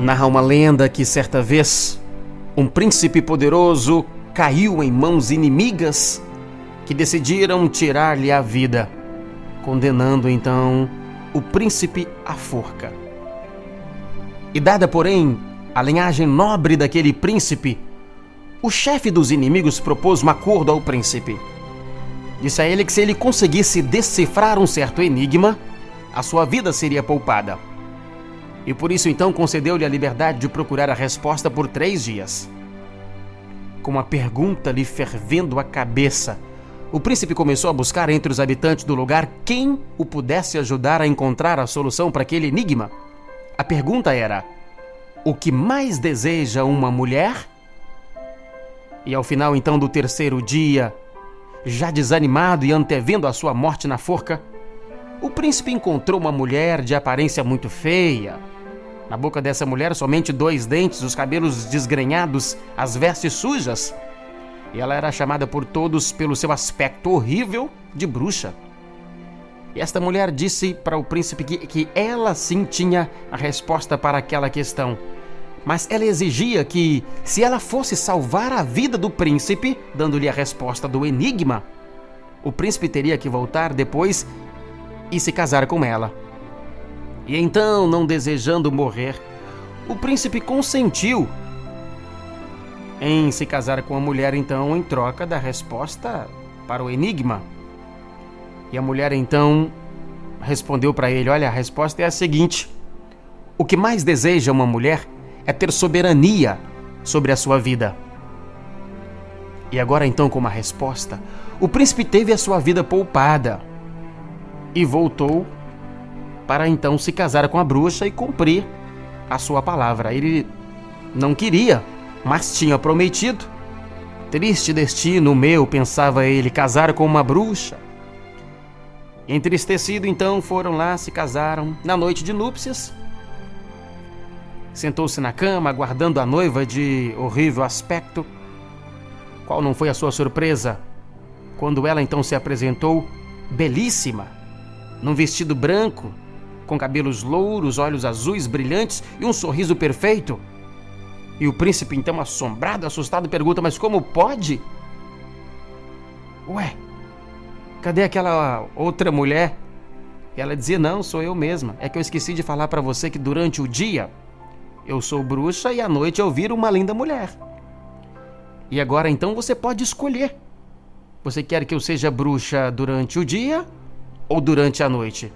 Narra uma lenda que certa vez um príncipe poderoso caiu em mãos inimigas que decidiram tirar-lhe a vida, condenando então o príncipe à forca. E dada, porém, a linhagem nobre daquele príncipe, o chefe dos inimigos propôs um acordo ao príncipe. Disse a ele que se ele conseguisse decifrar um certo enigma, a sua vida seria poupada. E por isso então concedeu-lhe a liberdade de procurar a resposta por três dias. Com a pergunta lhe fervendo a cabeça, o príncipe começou a buscar entre os habitantes do lugar quem o pudesse ajudar a encontrar a solução para aquele enigma. A pergunta era: o que mais deseja uma mulher? E ao final então do terceiro dia, já desanimado e antevendo a sua morte na forca, o príncipe encontrou uma mulher de aparência muito feia. Na boca dessa mulher, somente dois dentes, os cabelos desgrenhados, as vestes sujas. E ela era chamada por todos pelo seu aspecto horrível de bruxa. E esta mulher disse para o príncipe que, que ela sim tinha a resposta para aquela questão. Mas ela exigia que, se ela fosse salvar a vida do príncipe, dando-lhe a resposta do enigma, o príncipe teria que voltar depois e se casar com ela. E então, não desejando morrer, o príncipe consentiu em se casar com a mulher, então, em troca da resposta para o enigma. E a mulher então respondeu para ele: Olha, a resposta é a seguinte: O que mais deseja uma mulher é ter soberania sobre a sua vida. E agora, então, como a resposta, o príncipe teve a sua vida poupada e voltou para então se casar com a bruxa e cumprir a sua palavra. Ele não queria, mas tinha prometido. Triste destino meu, pensava ele, casar com uma bruxa. Entristecido, então, foram lá, se casaram na noite de núpcias. Sentou-se na cama, aguardando a noiva de horrível aspecto. Qual não foi a sua surpresa quando ela então se apresentou, belíssima, num vestido branco, com cabelos louros, olhos azuis brilhantes e um sorriso perfeito. E o príncipe, então, assombrado, assustado, pergunta: Mas como pode? Ué, cadê aquela outra mulher? E ela dizia: Não, sou eu mesma. É que eu esqueci de falar para você que durante o dia eu sou bruxa e à noite eu viro uma linda mulher. E agora então você pode escolher. Você quer que eu seja bruxa durante o dia ou durante a noite?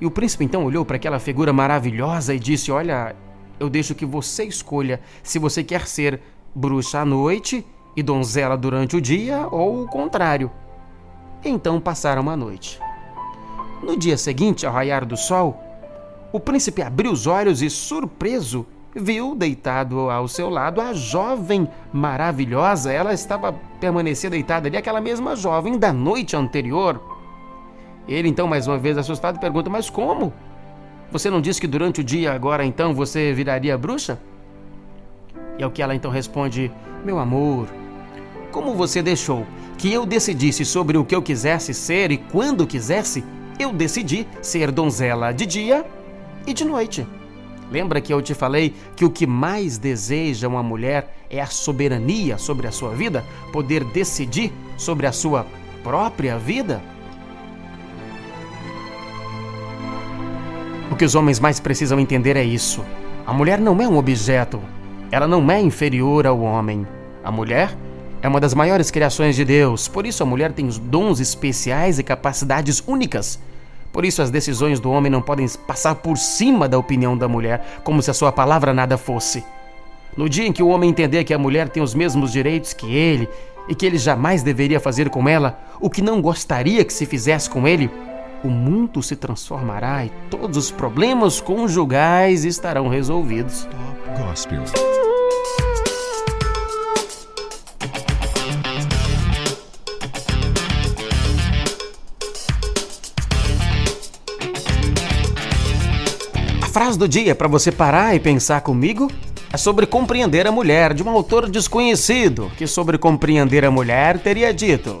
E o príncipe então olhou para aquela figura maravilhosa e disse: Olha, eu deixo que você escolha se você quer ser bruxa à noite e donzela durante o dia ou o contrário. Então passaram a noite. No dia seguinte, ao raiar do sol, o príncipe abriu os olhos e, surpreso, viu deitado ao seu lado a jovem maravilhosa. Ela estava permanecendo deitada ali, aquela mesma jovem da noite anterior. Ele então, mais uma vez assustado, pergunta: Mas como? Você não disse que durante o dia agora então você viraria bruxa? E ao que ela então responde: Meu amor, como você deixou que eu decidisse sobre o que eu quisesse ser e quando quisesse, eu decidi ser donzela de dia e de noite. Lembra que eu te falei que o que mais deseja uma mulher é a soberania sobre a sua vida? Poder decidir sobre a sua própria vida? O que os homens mais precisam entender é isso. A mulher não é um objeto. Ela não é inferior ao homem. A mulher é uma das maiores criações de Deus. Por isso, a mulher tem os dons especiais e capacidades únicas por isso, as decisões do homem não podem passar por cima da opinião da mulher, como se a sua palavra nada fosse. No dia em que o homem entender que a mulher tem os mesmos direitos que ele e que ele jamais deveria fazer com ela o que não gostaria que se fizesse com ele, o mundo se transformará e todos os problemas conjugais estarão resolvidos. Top Gospel. frase do dia para você parar e pensar comigo é sobre compreender a mulher, de um autor desconhecido, que sobre compreender a mulher teria dito: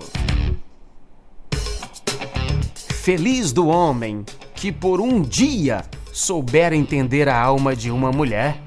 Feliz do homem que por um dia souber entender a alma de uma mulher.